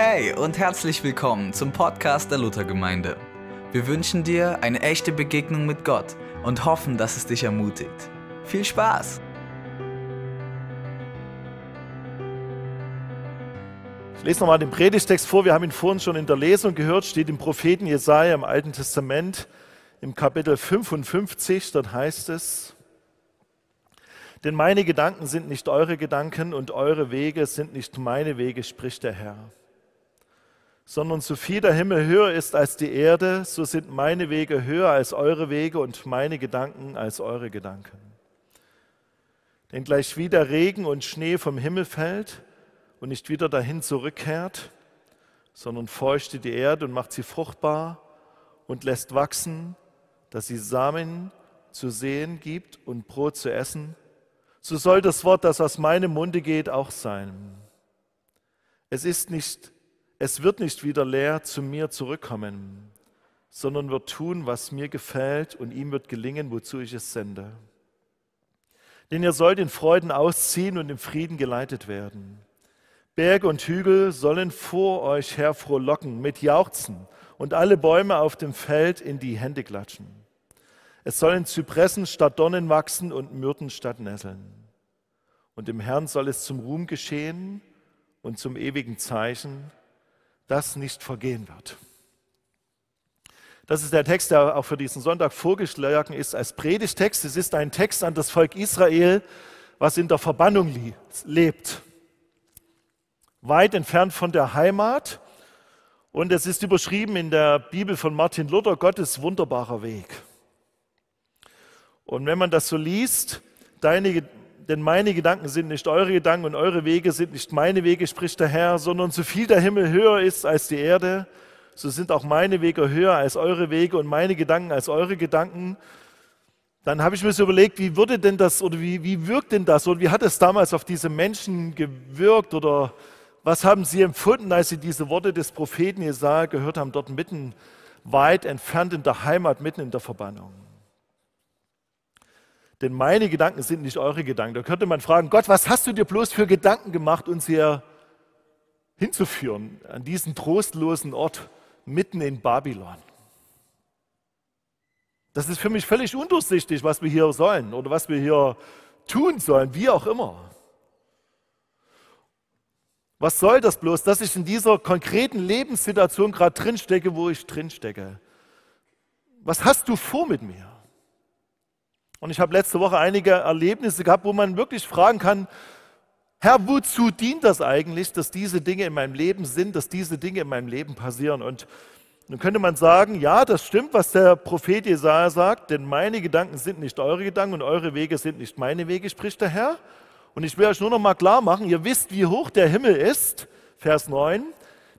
Hey und herzlich willkommen zum Podcast der Luthergemeinde. Wir wünschen dir eine echte Begegnung mit Gott und hoffen, dass es dich ermutigt. Viel Spaß! Ich lese nochmal den Predigtext vor. Wir haben ihn vorhin schon in der Lesung gehört. Steht im Propheten Jesaja im Alten Testament im Kapitel 55. Dort heißt es: Denn meine Gedanken sind nicht eure Gedanken und eure Wege sind nicht meine Wege, spricht der Herr sondern so viel der Himmel höher ist als die Erde, so sind meine Wege höher als eure Wege und meine Gedanken als eure Gedanken. Denn gleich wie der Regen und Schnee vom Himmel fällt und nicht wieder dahin zurückkehrt, sondern feuchtet die Erde und macht sie fruchtbar und lässt wachsen, dass sie Samen zu sehen gibt und Brot zu essen, so soll das Wort, das aus meinem Munde geht, auch sein. Es ist nicht es wird nicht wieder leer zu mir zurückkommen, sondern wird tun, was mir gefällt, und ihm wird gelingen, wozu ich es sende. Denn ihr sollt in Freuden ausziehen und im Frieden geleitet werden. Berge und Hügel sollen vor euch her frohlocken mit Jauchzen und alle Bäume auf dem Feld in die Hände klatschen. Es sollen Zypressen statt Dornen wachsen und Myrten statt Nesseln. Und dem Herrn soll es zum Ruhm geschehen und zum ewigen Zeichen, das nicht vergehen wird. Das ist der Text, der auch für diesen Sonntag vorgeschlagen ist als Predigtext. Es ist ein Text an das Volk Israel, was in der Verbannung lebt. Weit entfernt von der Heimat. Und es ist überschrieben in der Bibel von Martin Luther, Gottes wunderbarer Weg. Und wenn man das so liest, deine denn meine Gedanken sind nicht eure Gedanken und eure Wege sind nicht meine Wege, spricht der Herr, sondern so viel der Himmel höher ist als die Erde, so sind auch meine Wege höher als eure Wege und meine Gedanken als eure Gedanken. Dann habe ich mir so überlegt, wie würde denn das oder wie, wie wirkt denn das oder wie hat es damals auf diese Menschen gewirkt oder was haben sie empfunden, als sie diese Worte des Propheten Jesaja gehört haben, dort mitten weit entfernt in der Heimat, mitten in der Verbannung? Denn meine Gedanken sind nicht eure Gedanken. Da könnte man fragen, Gott, was hast du dir bloß für Gedanken gemacht, uns hier hinzuführen, an diesen trostlosen Ort mitten in Babylon? Das ist für mich völlig undurchsichtig, was wir hier sollen oder was wir hier tun sollen, wie auch immer. Was soll das bloß, dass ich in dieser konkreten Lebenssituation gerade drinstecke, wo ich drinstecke? Was hast du vor mit mir? Und ich habe letzte Woche einige Erlebnisse gehabt, wo man wirklich fragen kann, Herr, wozu dient das eigentlich, dass diese Dinge in meinem Leben sind, dass diese Dinge in meinem Leben passieren? Und dann könnte man sagen, ja, das stimmt, was der Prophet Jesaja sagt, denn meine Gedanken sind nicht eure Gedanken und eure Wege sind nicht meine Wege, spricht der Herr. Und ich will euch nur noch mal klar machen, ihr wisst, wie hoch der Himmel ist, Vers 9.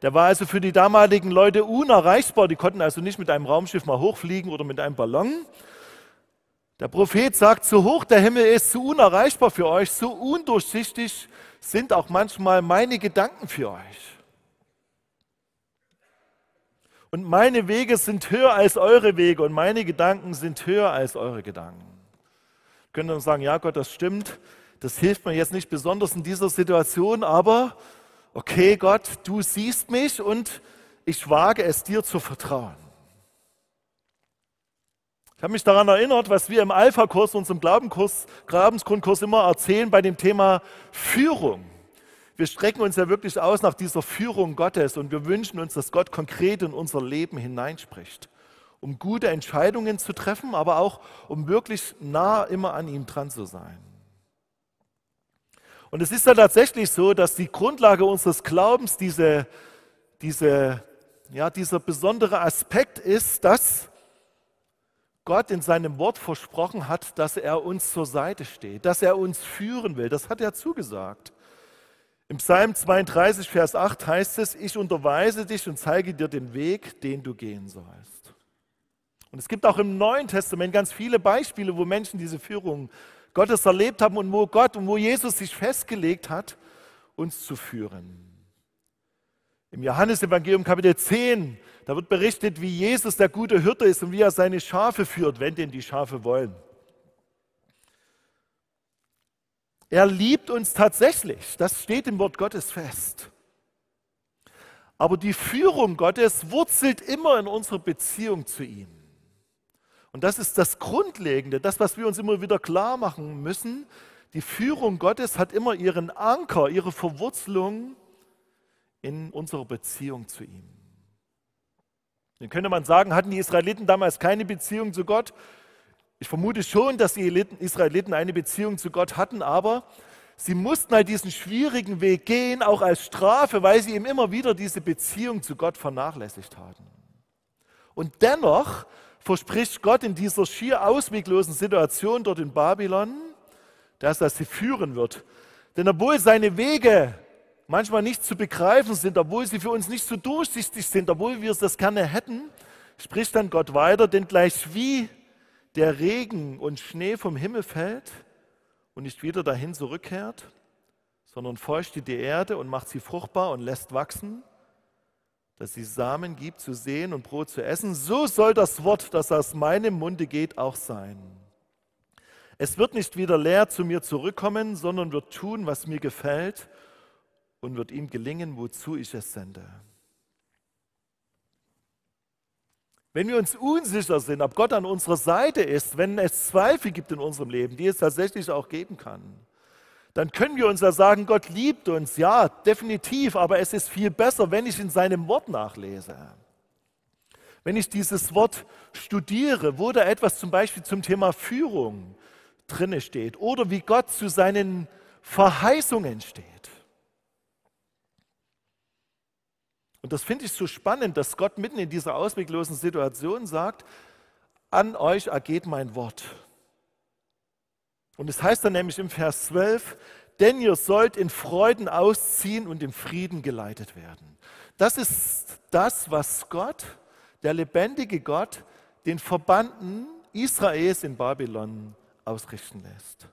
Der war also für die damaligen Leute unerreichbar. Die konnten also nicht mit einem Raumschiff mal hochfliegen oder mit einem Ballon. Der Prophet sagt, so hoch der Himmel ist, so unerreichbar für euch, so undurchsichtig sind auch manchmal meine Gedanken für euch. Und meine Wege sind höher als eure Wege und meine Gedanken sind höher als eure Gedanken. Können dann sagen, ja Gott, das stimmt, das hilft mir jetzt nicht besonders in dieser Situation, aber okay Gott, du siehst mich und ich wage es dir zu vertrauen. Ich habe mich daran erinnert, was wir im Alpha-Kurs, unserem Glaubenkurs, Grabensgrundkurs immer erzählen bei dem Thema Führung. Wir strecken uns ja wirklich aus nach dieser Führung Gottes und wir wünschen uns, dass Gott konkret in unser Leben hineinspricht, um gute Entscheidungen zu treffen, aber auch um wirklich nah immer an ihm dran zu sein. Und es ist ja tatsächlich so, dass die Grundlage unseres Glaubens diese, diese, ja, dieser besondere Aspekt ist, dass Gott in seinem Wort versprochen hat, dass er uns zur Seite steht, dass er uns führen will. Das hat er zugesagt. Im Psalm 32, Vers 8 heißt es, ich unterweise dich und zeige dir den Weg, den du gehen sollst. Und es gibt auch im Neuen Testament ganz viele Beispiele, wo Menschen diese Führung Gottes erlebt haben und wo Gott und wo Jesus sich festgelegt hat, uns zu führen. Im Johannesevangelium Kapitel 10 da wird berichtet, wie Jesus der gute Hirte ist und wie er seine Schafe führt, wenn denn die Schafe wollen. Er liebt uns tatsächlich, das steht im Wort Gottes fest. Aber die Führung Gottes wurzelt immer in unserer Beziehung zu ihm. Und das ist das Grundlegende, das, was wir uns immer wieder klar machen müssen. Die Führung Gottes hat immer ihren Anker, ihre Verwurzelung in unserer Beziehung zu ihm. Dann könnte man sagen, hatten die Israeliten damals keine Beziehung zu Gott? Ich vermute schon, dass die Israeliten eine Beziehung zu Gott hatten, aber sie mussten halt diesen schwierigen Weg gehen, auch als Strafe, weil sie eben immer wieder diese Beziehung zu Gott vernachlässigt hatten. Und dennoch verspricht Gott in dieser schier ausweglosen Situation dort in Babylon, dass er sie führen wird. Denn obwohl seine Wege manchmal nicht zu begreifen sind, obwohl sie für uns nicht so durchsichtig sind, obwohl wir es das gerne hätten, spricht dann Gott weiter, denn gleich wie der Regen und Schnee vom Himmel fällt und nicht wieder dahin zurückkehrt, sondern feuchtet die Erde und macht sie fruchtbar und lässt wachsen, dass sie Samen gibt zu sehen und Brot zu essen, so soll das Wort, das aus meinem Munde geht, auch sein. Es wird nicht wieder leer zu mir zurückkommen, sondern wird tun, was mir gefällt und wird ihm gelingen, wozu ich es sende. Wenn wir uns unsicher sind, ob Gott an unserer Seite ist, wenn es Zweifel gibt in unserem Leben, die es tatsächlich auch geben kann, dann können wir uns ja sagen, Gott liebt uns, ja, definitiv, aber es ist viel besser, wenn ich in seinem Wort nachlese. Wenn ich dieses Wort studiere, wo da etwas zum Beispiel zum Thema Führung drinne steht oder wie Gott zu seinen Verheißungen steht. Und das finde ich so spannend, dass Gott mitten in dieser ausweglosen Situation sagt, an euch ergeht mein Wort. Und es heißt dann nämlich im Vers 12, denn ihr sollt in Freuden ausziehen und im Frieden geleitet werden. Das ist das, was Gott, der lebendige Gott, den Verbannten Israels in Babylon ausrichten lässt.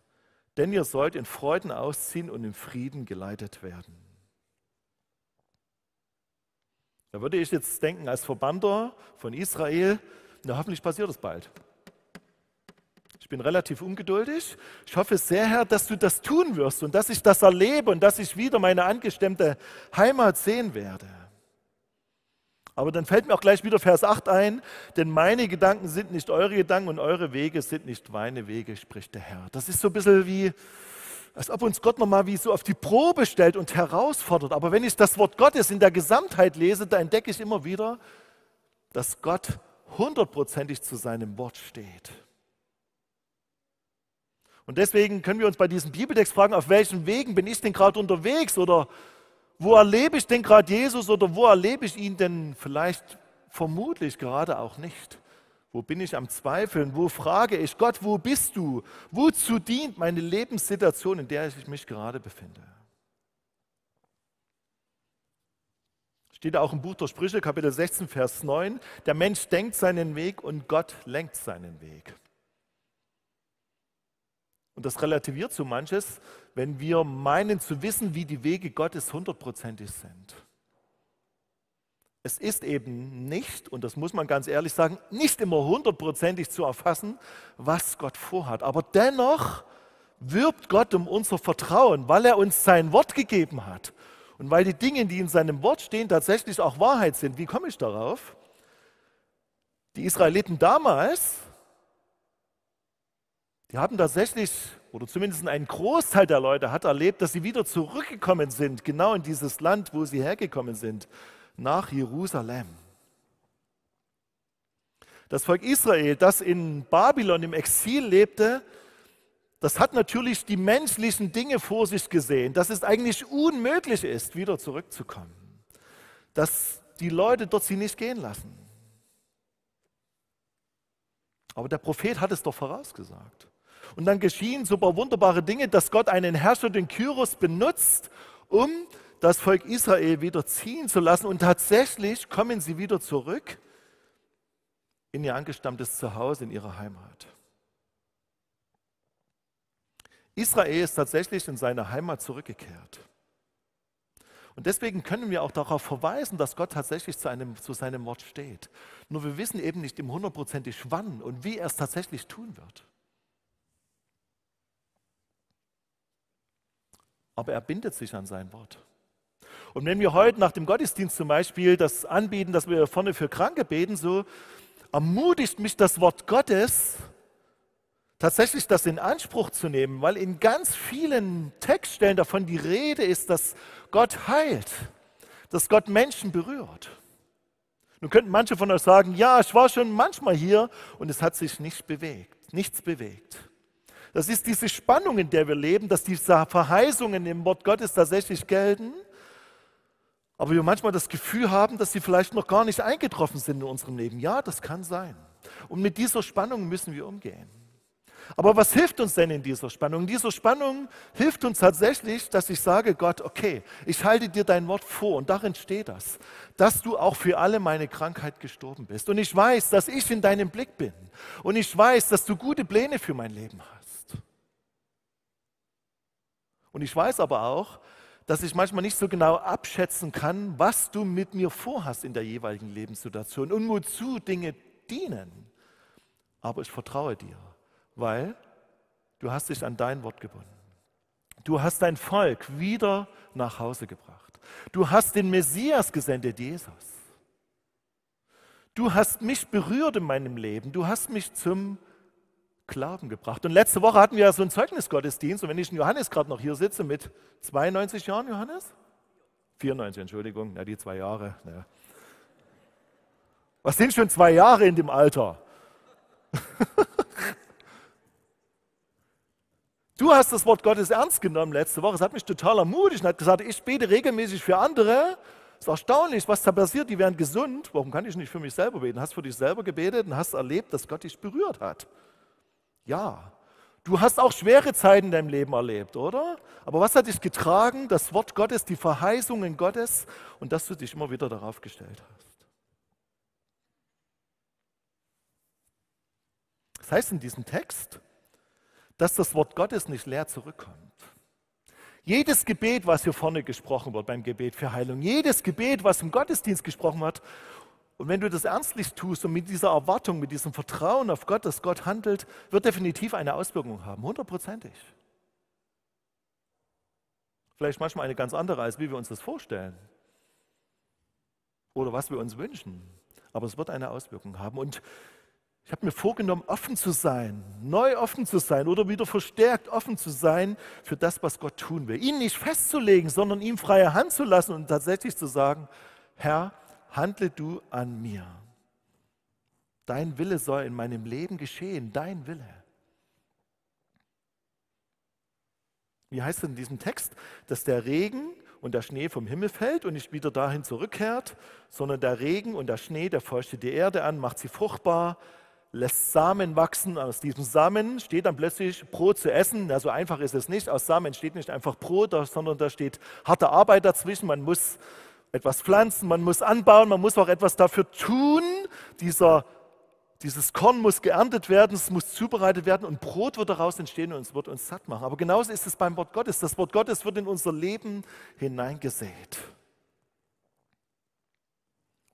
Denn ihr sollt in Freuden ausziehen und im Frieden geleitet werden. Da würde ich jetzt denken, als Verbannter von Israel, na hoffentlich passiert das bald. Ich bin relativ ungeduldig. Ich hoffe sehr, Herr, dass du das tun wirst und dass ich das erlebe und dass ich wieder meine angestemmte Heimat sehen werde. Aber dann fällt mir auch gleich wieder Vers 8 ein, denn meine Gedanken sind nicht eure Gedanken und eure Wege sind nicht meine Wege, spricht der Herr. Das ist so ein bisschen wie, als ob uns Gott nochmal wie so auf die Probe stellt und herausfordert. Aber wenn ich das Wort Gottes in der Gesamtheit lese, da entdecke ich immer wieder, dass Gott hundertprozentig zu seinem Wort steht. Und deswegen können wir uns bei diesem Bibeltext fragen, auf welchen Wegen bin ich denn gerade unterwegs oder wo erlebe ich denn gerade Jesus oder wo erlebe ich ihn denn vielleicht vermutlich gerade auch nicht? Wo bin ich am Zweifeln? Wo frage ich Gott, wo bist du? Wozu dient meine Lebenssituation, in der ich mich gerade befinde? Steht auch im Buch der Sprüche, Kapitel 16, Vers 9, der Mensch denkt seinen Weg und Gott lenkt seinen Weg. Und das relativiert so manches, wenn wir meinen zu wissen, wie die Wege Gottes hundertprozentig sind. Es ist eben nicht, und das muss man ganz ehrlich sagen, nicht immer hundertprozentig zu erfassen, was Gott vorhat. Aber dennoch wirbt Gott um unser Vertrauen, weil er uns sein Wort gegeben hat. Und weil die Dinge, die in seinem Wort stehen, tatsächlich auch Wahrheit sind. Wie komme ich darauf? Die Israeliten damals die haben tatsächlich, oder zumindest ein Großteil der Leute hat erlebt, dass sie wieder zurückgekommen sind, genau in dieses Land, wo sie hergekommen sind, nach Jerusalem. Das Volk Israel, das in Babylon im Exil lebte, das hat natürlich die menschlichen Dinge vor sich gesehen, dass es eigentlich unmöglich ist, wieder zurückzukommen. Dass die Leute dort sie nicht gehen lassen. Aber der Prophet hat es doch vorausgesagt. Und dann geschehen so paar wunderbare Dinge, dass Gott einen Herrscher, den Kyros, benutzt, um das Volk Israel wieder ziehen zu lassen. Und tatsächlich kommen sie wieder zurück in ihr angestammtes Zuhause, in ihre Heimat. Israel ist tatsächlich in seine Heimat zurückgekehrt. Und deswegen können wir auch darauf verweisen, dass Gott tatsächlich zu, einem, zu seinem Wort steht. Nur wir wissen eben nicht im hundertprozentig wann und wie er es tatsächlich tun wird. Aber er bindet sich an sein Wort. Und wenn wir heute nach dem Gottesdienst zum Beispiel das anbieten, dass wir vorne für Kranke beten, so ermutigt mich das Wort Gottes, tatsächlich das in Anspruch zu nehmen, weil in ganz vielen Textstellen davon die Rede ist, dass Gott heilt, dass Gott Menschen berührt. Nun könnten manche von euch sagen, ja, ich war schon manchmal hier und es hat sich nicht bewegt, nichts bewegt. Das ist diese Spannung, in der wir leben, dass diese Verheißungen im Wort Gottes tatsächlich gelten aber wir manchmal das Gefühl haben, dass sie vielleicht noch gar nicht eingetroffen sind in unserem Leben. Ja, das kann sein. Und mit dieser Spannung müssen wir umgehen. Aber was hilft uns denn in dieser Spannung? In dieser Spannung hilft uns tatsächlich, dass ich sage, Gott, okay, ich halte dir dein Wort vor und darin steht das, dass du auch für alle meine Krankheit gestorben bist. Und ich weiß, dass ich in deinem Blick bin. Und ich weiß, dass du gute Pläne für mein Leben hast. Und ich weiß aber auch, dass ich manchmal nicht so genau abschätzen kann, was du mit mir vorhast in der jeweiligen Lebenssituation und wozu Dinge dienen. Aber ich vertraue dir, weil du hast dich an dein Wort gebunden. Du hast dein Volk wieder nach Hause gebracht. Du hast den Messias gesendet, Jesus. Du hast mich berührt in meinem Leben. Du hast mich zum Glauben gebracht. Und letzte Woche hatten wir ja so einen Zeugnisgottesdienst. Und wenn ich in Johannes gerade noch hier sitze mit 92 Jahren, Johannes? 94, Entschuldigung, ja, die zwei Jahre. Ja. Was sind schon zwei Jahre in dem Alter? du hast das Wort Gottes ernst genommen letzte Woche. Es hat mich total ermutigt und hat gesagt, ich bete regelmäßig für andere. Es ist erstaunlich, was da passiert. Die werden gesund. Warum kann ich nicht für mich selber beten? Hast für dich selber gebetet und hast erlebt, dass Gott dich berührt hat. Ja, du hast auch schwere Zeiten in deinem Leben erlebt, oder? Aber was hat dich getragen? Das Wort Gottes, die Verheißungen Gottes und dass du dich immer wieder darauf gestellt hast. Das heißt in diesem Text, dass das Wort Gottes nicht leer zurückkommt. Jedes Gebet, was hier vorne gesprochen wird beim Gebet für Heilung, jedes Gebet, was im Gottesdienst gesprochen wird und wenn du das ernstlich tust und mit dieser Erwartung, mit diesem Vertrauen auf Gott, dass Gott handelt, wird definitiv eine Auswirkung haben, hundertprozentig. Vielleicht manchmal eine ganz andere, als wie wir uns das vorstellen oder was wir uns wünschen. Aber es wird eine Auswirkung haben. Und ich habe mir vorgenommen, offen zu sein, neu offen zu sein oder wieder verstärkt offen zu sein für das, was Gott tun will. Ihn nicht festzulegen, sondern ihm freie Hand zu lassen und tatsächlich zu sagen, Herr, handle du an mir. Dein Wille soll in meinem Leben geschehen, dein Wille. Wie heißt es in diesem Text, dass der Regen und der Schnee vom Himmel fällt und nicht wieder dahin zurückkehrt, sondern der Regen und der Schnee, der feuchtet die Erde an, macht sie fruchtbar, lässt Samen wachsen. Aus diesem Samen steht dann plötzlich Brot zu essen. Ja, so einfach ist es nicht. Aus Samen steht nicht einfach Brot, sondern da steht harte Arbeit dazwischen. Man muss etwas pflanzen, man muss anbauen, man muss auch etwas dafür tun. Dieser, dieses Korn muss geerntet werden, es muss zubereitet werden und Brot wird daraus entstehen und es wird uns satt machen. Aber genauso ist es beim Wort Gottes. Das Wort Gottes wird in unser Leben hineingesät.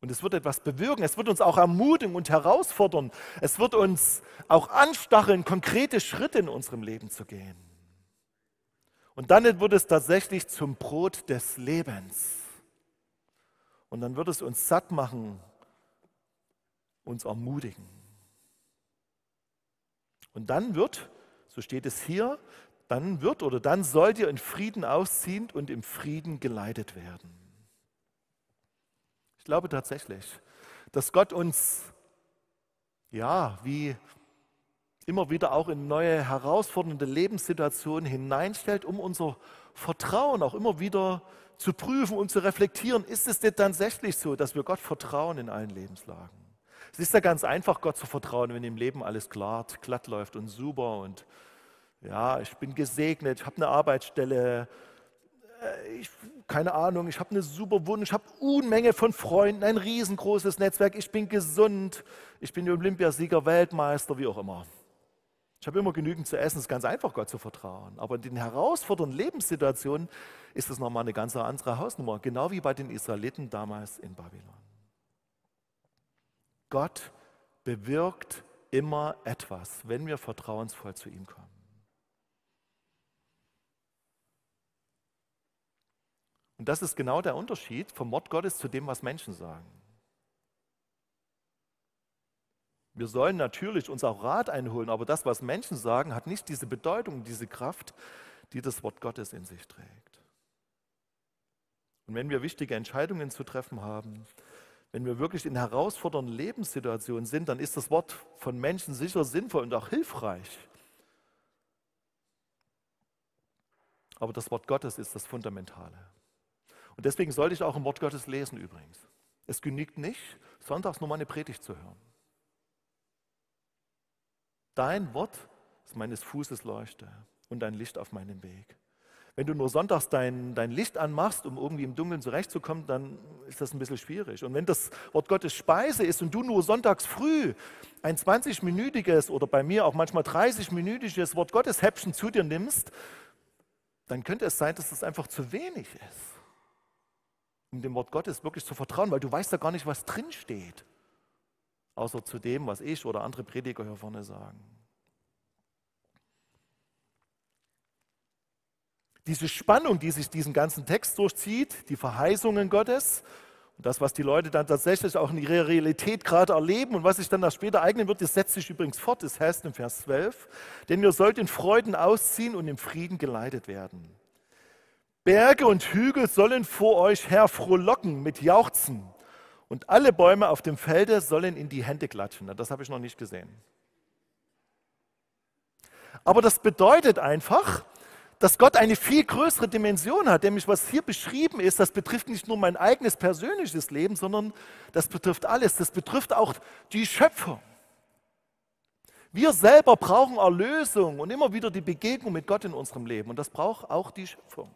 Und es wird etwas bewirken. Es wird uns auch ermutigen und herausfordern. Es wird uns auch anstacheln, konkrete Schritte in unserem Leben zu gehen. Und dann wird es tatsächlich zum Brot des Lebens. Und dann wird es uns satt machen, uns ermutigen. Und dann wird, so steht es hier, dann wird oder dann sollt ihr in Frieden ausziehen und im Frieden geleitet werden. Ich glaube tatsächlich, dass Gott uns, ja, wie immer wieder auch in neue herausfordernde Lebenssituationen hineinstellt, um unser Vertrauen auch immer wieder zu zu prüfen und zu reflektieren, ist es denn tatsächlich so, dass wir Gott vertrauen in allen Lebenslagen? Es ist ja ganz einfach, Gott zu vertrauen, wenn im Leben alles glatt, glatt läuft und super und ja, ich bin gesegnet, ich habe eine Arbeitsstelle, äh, ich, keine Ahnung, ich habe eine super Wohnung, ich habe Unmenge von Freunden, ein riesengroßes Netzwerk, ich bin gesund, ich bin Olympiasieger, Weltmeister, wie auch immer. Ich habe immer genügend zu essen, es ist ganz einfach, Gott zu vertrauen. Aber in den herausfordernden Lebenssituationen ist es nochmal eine ganz andere Hausnummer, genau wie bei den Israeliten damals in Babylon. Gott bewirkt immer etwas, wenn wir vertrauensvoll zu ihm kommen. Und das ist genau der Unterschied vom Wort Gottes zu dem, was Menschen sagen. Wir sollen natürlich uns auch Rat einholen, aber das, was Menschen sagen, hat nicht diese Bedeutung, diese Kraft, die das Wort Gottes in sich trägt. Und wenn wir wichtige Entscheidungen zu treffen haben, wenn wir wirklich in herausfordernden Lebenssituationen sind, dann ist das Wort von Menschen sicher sinnvoll und auch hilfreich. Aber das Wort Gottes ist das Fundamentale. Und deswegen sollte ich auch im Wort Gottes lesen übrigens. Es genügt nicht, sonntags nur mal eine Predigt zu hören. Dein Wort ist meines Fußes Leuchte und ein Licht auf meinem Weg. Wenn du nur sonntags dein, dein Licht anmachst, um irgendwie im Dunkeln zurechtzukommen, dann ist das ein bisschen schwierig. Und wenn das Wort Gottes Speise ist und du nur sonntags früh ein 20-minütiges oder bei mir auch manchmal 30-minütiges Wort Gottes Häppchen zu dir nimmst, dann könnte es sein, dass das einfach zu wenig ist, um dem Wort Gottes wirklich zu vertrauen, weil du weißt ja gar nicht, was drin steht, außer zu dem, was ich oder andere Prediger hier vorne sagen. Diese Spannung, die sich diesen ganzen Text durchzieht, die Verheißungen Gottes und das, was die Leute dann tatsächlich auch in ihrer Realität gerade erleben und was sich dann da später eignen wird, das setzt sich übrigens fort, das heißt in Vers 12, denn ihr sollt in Freuden ausziehen und im Frieden geleitet werden. Berge und Hügel sollen vor euch her frohlocken mit Jauchzen und alle Bäume auf dem Felde sollen in die Hände klatschen. Das habe ich noch nicht gesehen. Aber das bedeutet einfach, dass Gott eine viel größere Dimension hat, nämlich was hier beschrieben ist, das betrifft nicht nur mein eigenes persönliches Leben, sondern das betrifft alles. Das betrifft auch die Schöpfung. Wir selber brauchen Erlösung und immer wieder die Begegnung mit Gott in unserem Leben. Und das braucht auch die Schöpfung.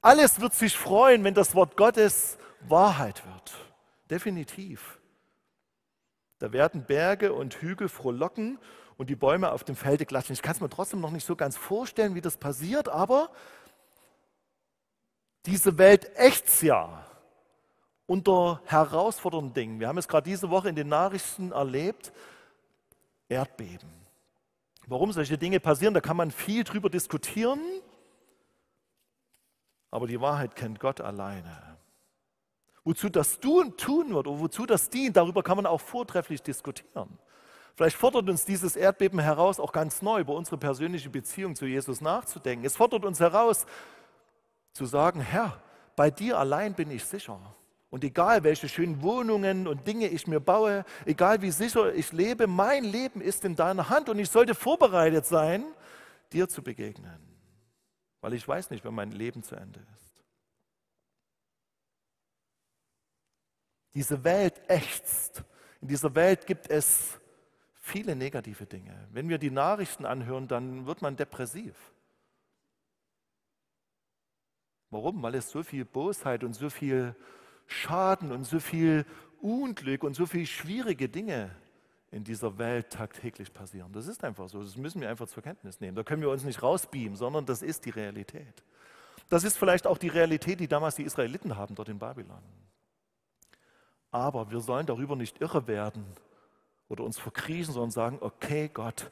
Alles wird sich freuen, wenn das Wort Gottes Wahrheit wird. Definitiv. Da werden Berge und Hügel frohlocken und die Bäume auf dem Felde klatschen. Ich kann es mir trotzdem noch nicht so ganz vorstellen, wie das passiert, aber diese Welt ächzt ja unter herausfordernden Dingen. Wir haben es gerade diese Woche in den Nachrichten erlebt, Erdbeben. Warum solche Dinge passieren, da kann man viel drüber diskutieren, aber die Wahrheit kennt Gott alleine. Wozu das tun wird oder wozu das dient, darüber kann man auch vortrefflich diskutieren. Vielleicht fordert uns dieses Erdbeben heraus, auch ganz neu über unsere persönliche Beziehung zu Jesus nachzudenken. Es fordert uns heraus, zu sagen, Herr, bei dir allein bin ich sicher. Und egal, welche schönen Wohnungen und Dinge ich mir baue, egal wie sicher ich lebe, mein Leben ist in deiner Hand und ich sollte vorbereitet sein, dir zu begegnen. Weil ich weiß nicht, wann mein Leben zu Ende ist. Diese Welt ächzt. In dieser Welt gibt es viele negative Dinge. Wenn wir die Nachrichten anhören, dann wird man depressiv. Warum? Weil es so viel Bosheit und so viel Schaden und so viel Unglück und so viele schwierige Dinge in dieser Welt tagtäglich passieren. Das ist einfach so. Das müssen wir einfach zur Kenntnis nehmen. Da können wir uns nicht rausbeamen, sondern das ist die Realität. Das ist vielleicht auch die Realität, die damals die Israeliten haben dort in Babylon. Aber wir sollen darüber nicht irre werden oder uns verkriechen, sondern sagen, okay Gott,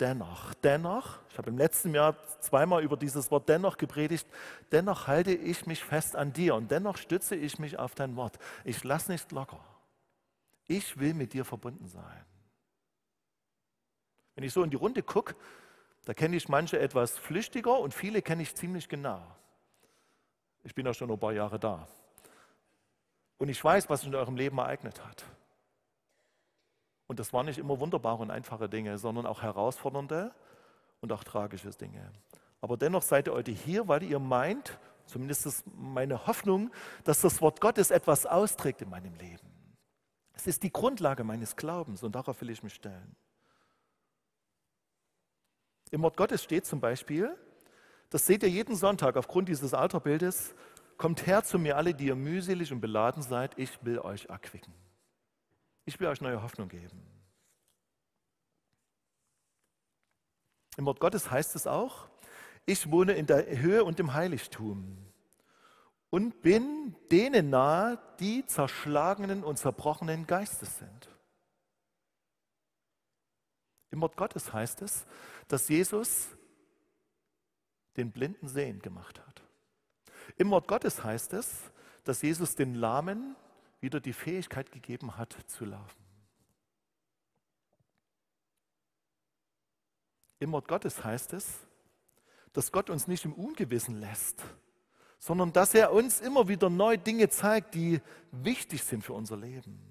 dennoch, dennoch, ich habe im letzten Jahr zweimal über dieses Wort dennoch gepredigt, dennoch halte ich mich fest an dir und dennoch stütze ich mich auf dein Wort. Ich lasse nicht locker. Ich will mit dir verbunden sein. Wenn ich so in die Runde gucke, da kenne ich manche etwas flüchtiger und viele kenne ich ziemlich genau. Ich bin ja schon ein paar Jahre da. Und ich weiß, was sich in eurem Leben ereignet hat. Und das waren nicht immer wunderbare und einfache Dinge, sondern auch herausfordernde und auch tragische Dinge. Aber dennoch seid ihr heute hier, weil ihr meint, zumindest ist meine Hoffnung, dass das Wort Gottes etwas austrägt in meinem Leben. Es ist die Grundlage meines Glaubens und darauf will ich mich stellen. Im Wort Gottes steht zum Beispiel, das seht ihr jeden Sonntag aufgrund dieses Alterbildes, kommt her zu mir alle, die ihr mühselig und beladen seid, ich will euch erquicken. Ich will euch neue Hoffnung geben. Im Wort Gottes heißt es auch, ich wohne in der Höhe und im Heiligtum und bin denen nahe, die zerschlagenen und zerbrochenen Geistes sind. Im Wort Gottes heißt es, dass Jesus den Blinden sehend gemacht hat. Im Wort Gottes heißt es, dass Jesus den Lahmen wieder die Fähigkeit gegeben hat zu laufen. Im Wort Gottes heißt es, dass Gott uns nicht im Ungewissen lässt, sondern dass er uns immer wieder neu Dinge zeigt, die wichtig sind für unser Leben.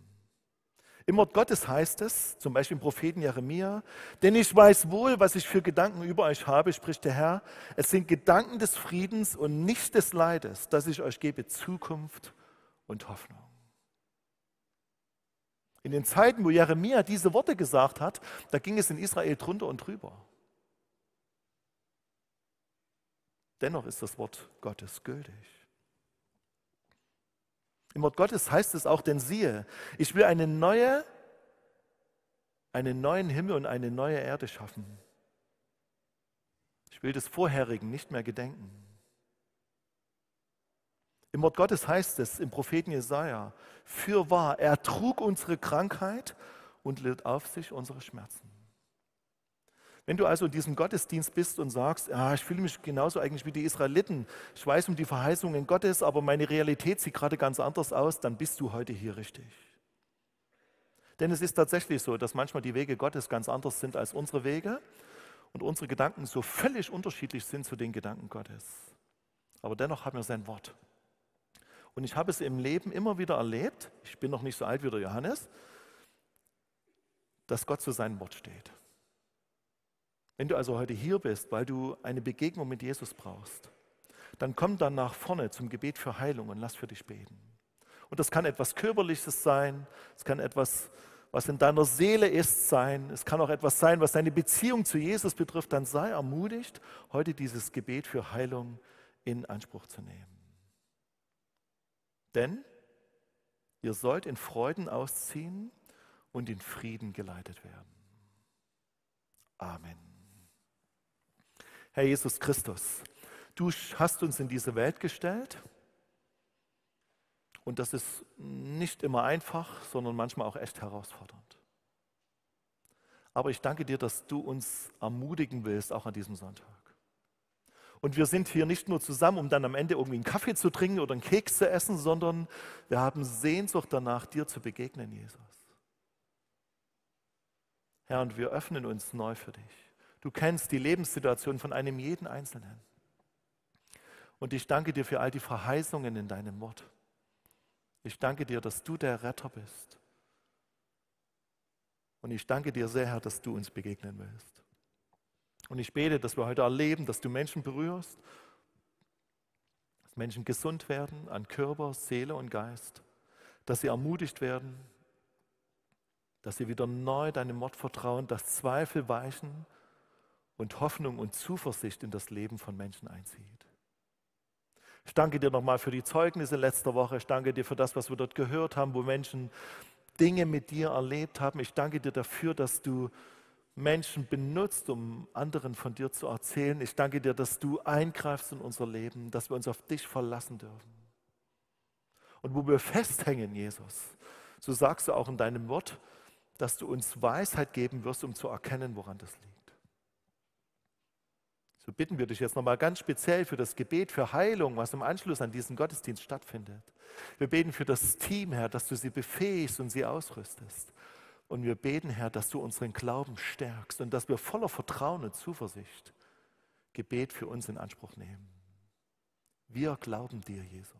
Im Wort Gottes heißt es, zum Beispiel im Propheten Jeremia, denn ich weiß wohl, was ich für Gedanken über euch habe, spricht der Herr. Es sind Gedanken des Friedens und nicht des Leides, dass ich euch gebe Zukunft und Hoffnung. In den Zeiten, wo Jeremia diese Worte gesagt hat, da ging es in Israel drunter und drüber. Dennoch ist das Wort Gottes gültig. Im Wort Gottes heißt es auch, denn siehe, ich will eine neue, einen neuen Himmel und eine neue Erde schaffen. Ich will des Vorherigen nicht mehr gedenken. Im Wort Gottes heißt es im Propheten Jesaja: Für wahr, er trug unsere Krankheit und litt auf sich unsere Schmerzen. Wenn du also in diesem Gottesdienst bist und sagst, ja, ich fühle mich genauso eigentlich wie die Israeliten, ich weiß um die Verheißungen Gottes, aber meine Realität sieht gerade ganz anders aus, dann bist du heute hier richtig. Denn es ist tatsächlich so, dass manchmal die Wege Gottes ganz anders sind als unsere Wege und unsere Gedanken so völlig unterschiedlich sind zu den Gedanken Gottes. Aber dennoch haben wir sein Wort. Und ich habe es im Leben immer wieder erlebt, ich bin noch nicht so alt wie der Johannes, dass Gott zu seinem Wort steht. Wenn du also heute hier bist, weil du eine Begegnung mit Jesus brauchst, dann komm dann nach vorne zum Gebet für Heilung und lass für dich beten. Und das kann etwas Körperliches sein, es kann etwas, was in deiner Seele ist, sein, es kann auch etwas sein, was deine Beziehung zu Jesus betrifft. Dann sei ermutigt, heute dieses Gebet für Heilung in Anspruch zu nehmen. Denn ihr sollt in Freuden ausziehen und in Frieden geleitet werden. Amen. Herr Jesus Christus, du hast uns in diese Welt gestellt und das ist nicht immer einfach, sondern manchmal auch echt herausfordernd. Aber ich danke dir, dass du uns ermutigen willst, auch an diesem Sonntag. Und wir sind hier nicht nur zusammen, um dann am Ende irgendwie einen Kaffee zu trinken oder einen Keks zu essen, sondern wir haben Sehnsucht danach, dir zu begegnen, Jesus. Herr, und wir öffnen uns neu für dich. Du kennst die Lebenssituation von einem jeden Einzelnen. Und ich danke dir für all die Verheißungen in deinem Wort. Ich danke dir, dass du der Retter bist. Und ich danke dir sehr, Herr, dass du uns begegnen willst. Und ich bete, dass wir heute erleben, dass du Menschen berührst, dass Menschen gesund werden an Körper, Seele und Geist, dass sie ermutigt werden, dass sie wieder neu deinem Wort vertrauen, dass Zweifel weichen und Hoffnung und Zuversicht in das Leben von Menschen einzieht. Ich danke dir nochmal für die Zeugnisse letzter Woche. Ich danke dir für das, was wir dort gehört haben, wo Menschen Dinge mit dir erlebt haben. Ich danke dir dafür, dass du Menschen benutzt, um anderen von dir zu erzählen. Ich danke dir, dass du eingreifst in unser Leben, dass wir uns auf dich verlassen dürfen. Und wo wir festhängen, Jesus, so sagst du auch in deinem Wort, dass du uns Weisheit geben wirst, um zu erkennen, woran das liegt. So bitten wir dich jetzt nochmal ganz speziell für das Gebet für Heilung, was im Anschluss an diesen Gottesdienst stattfindet. Wir beten für das Team, Herr, dass du sie befähigst und sie ausrüstest. Und wir beten, Herr, dass du unseren Glauben stärkst und dass wir voller Vertrauen und Zuversicht Gebet für uns in Anspruch nehmen. Wir glauben dir, Jesus.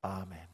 Amen.